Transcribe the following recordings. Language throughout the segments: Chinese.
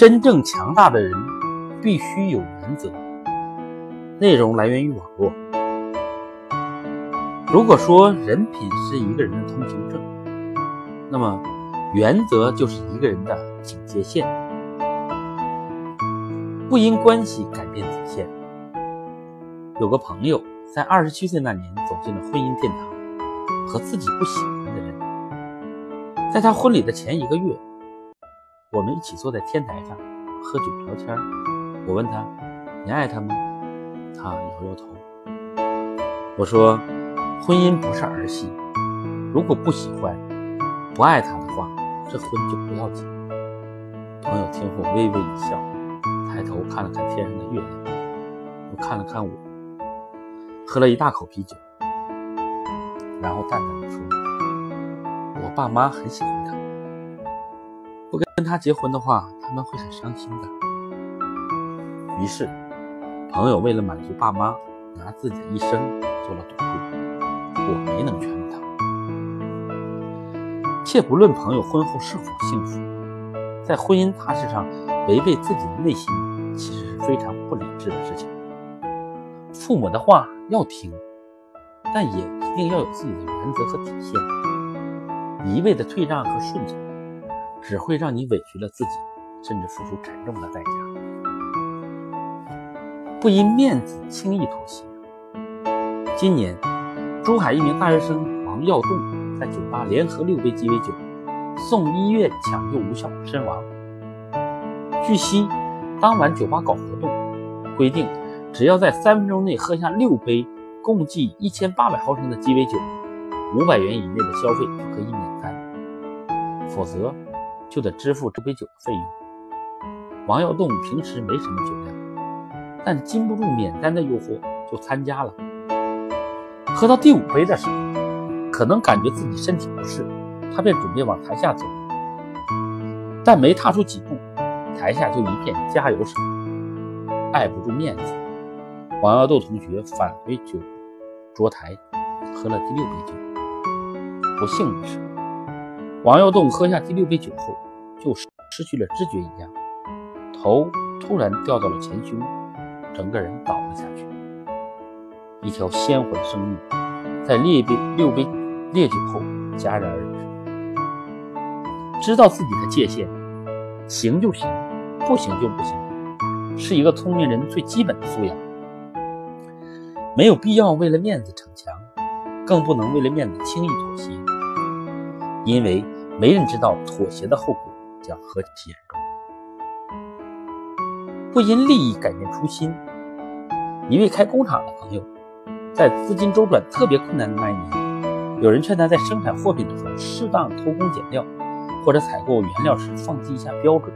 真正强大的人必须有原则。内容来源于网络。如果说人品是一个人的通行证，那么原则就是一个人的警戒线。不因关系改变底线。有个朋友在二十七岁那年走进了婚姻殿堂，和自己不喜欢的人。在他婚礼的前一个月，我们一起坐在天台上喝酒聊天。我问他：“你爱他吗？”他摇摇头。我说：“婚姻不是儿戏，如果不喜欢、不爱他的话，这婚就不要结。”朋友听后微微一笑，抬头看了看天上的月亮，又看了看我，喝了一大口啤酒，然后淡淡的说：“我爸妈很喜欢他，不跟他结婚的话，他们会很伤心的。”于是。朋友为了满足爸妈，拿自己的一生做了赌注，我没能劝住他。且不论朋友婚后是否幸福，在婚姻大事上违背自己的内心，其实是非常不理智的事情。父母的话要听，但也一定要有自己的原则和底线。一味的退让和顺从，只会让你委屈了自己，甚至付出沉重的代价。不因面子轻易妥协。今年，珠海一名大学生王耀栋在酒吧连喝六杯鸡尾酒，送医院抢救无效身亡。据悉，当晚酒吧搞活动，规定只要在三分钟内喝下六杯共计一千八百毫升的鸡尾酒，五百元以内的消费就可以免单，否则就得支付这杯酒的费用。王耀栋平时没什么酒量。但禁不住免单的诱惑，就参加了。喝到第五杯的时候，可能感觉自己身体不适，他便准备往台下走。但没踏出几步，台下就一片加油声。碍不住面子，王耀栋同学返回酒桌台，喝了第六杯酒。不幸的是，王耀栋喝下第六杯酒后，就失去了知觉一样，头突然掉到了前胸。整个人倒了下去，一条鲜活的生命在烈杯六杯烈酒后戛然而止。知道自己的界限，行就行，不行就不行，是一个聪明人最基本的素养。没有必要为了面子逞强，更不能为了面子轻易妥协，因为没人知道妥协的后果将何其严重。不因利益改变初心。一位开工厂的朋友，在资金周转特别困难的那一年，有人劝他在生产货品的时候适当偷工减料，或者采购原料时放低一下标准。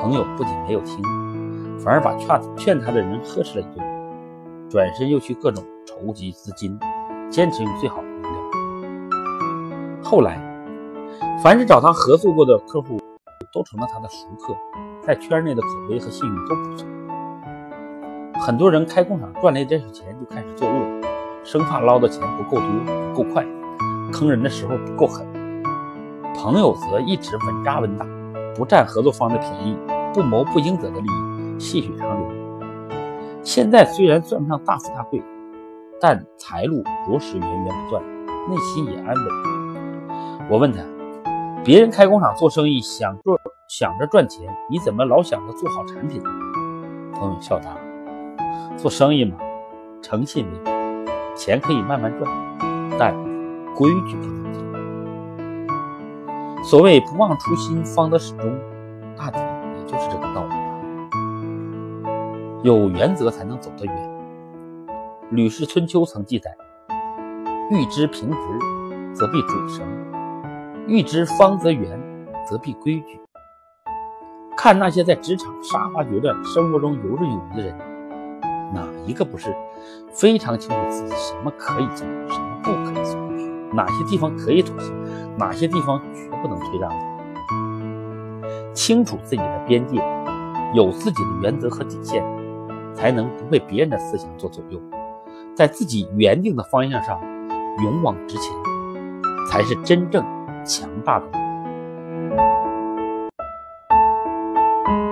朋友不仅没有听，反而把劝劝他的人呵斥了一顿，转身又去各种筹集资金，坚持用最好。后来，凡是找他合作过的客户，都成了他的熟客。在圈内的口碑和信誉都不错。很多人开工厂赚了一点小钱就开始作恶，生怕捞的钱不够多、不够快，坑人的时候不够狠。朋友则一直稳扎稳打，不占合作方的便宜，不谋不应得的利益，细水长流。现在虽然算不上大富大贵，但财路着实源源不断，内心也安稳。我问他，别人开工厂做生意想做。想着赚钱，你怎么老想着做好产品？朋友笑答：“做生意嘛，诚信为本，钱可以慢慢赚，但规矩不能丢。所谓不忘初心，方得始终，大抵也就是这个道理吧。有原则才能走得远。《吕氏春秋》曾记载：“欲知平直，则必准绳；欲知方则圆，则必规矩。”看那些在职场杀伐决断、生活中游刃有余的人，哪一个不是非常清楚自己什么可以做，什么不可以做，哪些地方可以妥协，哪些地方绝不能退让的？清楚自己的边界，有自己的原则和底线，才能不被别人的思想所左右，在自己原定的方向上勇往直前，才是真正强大的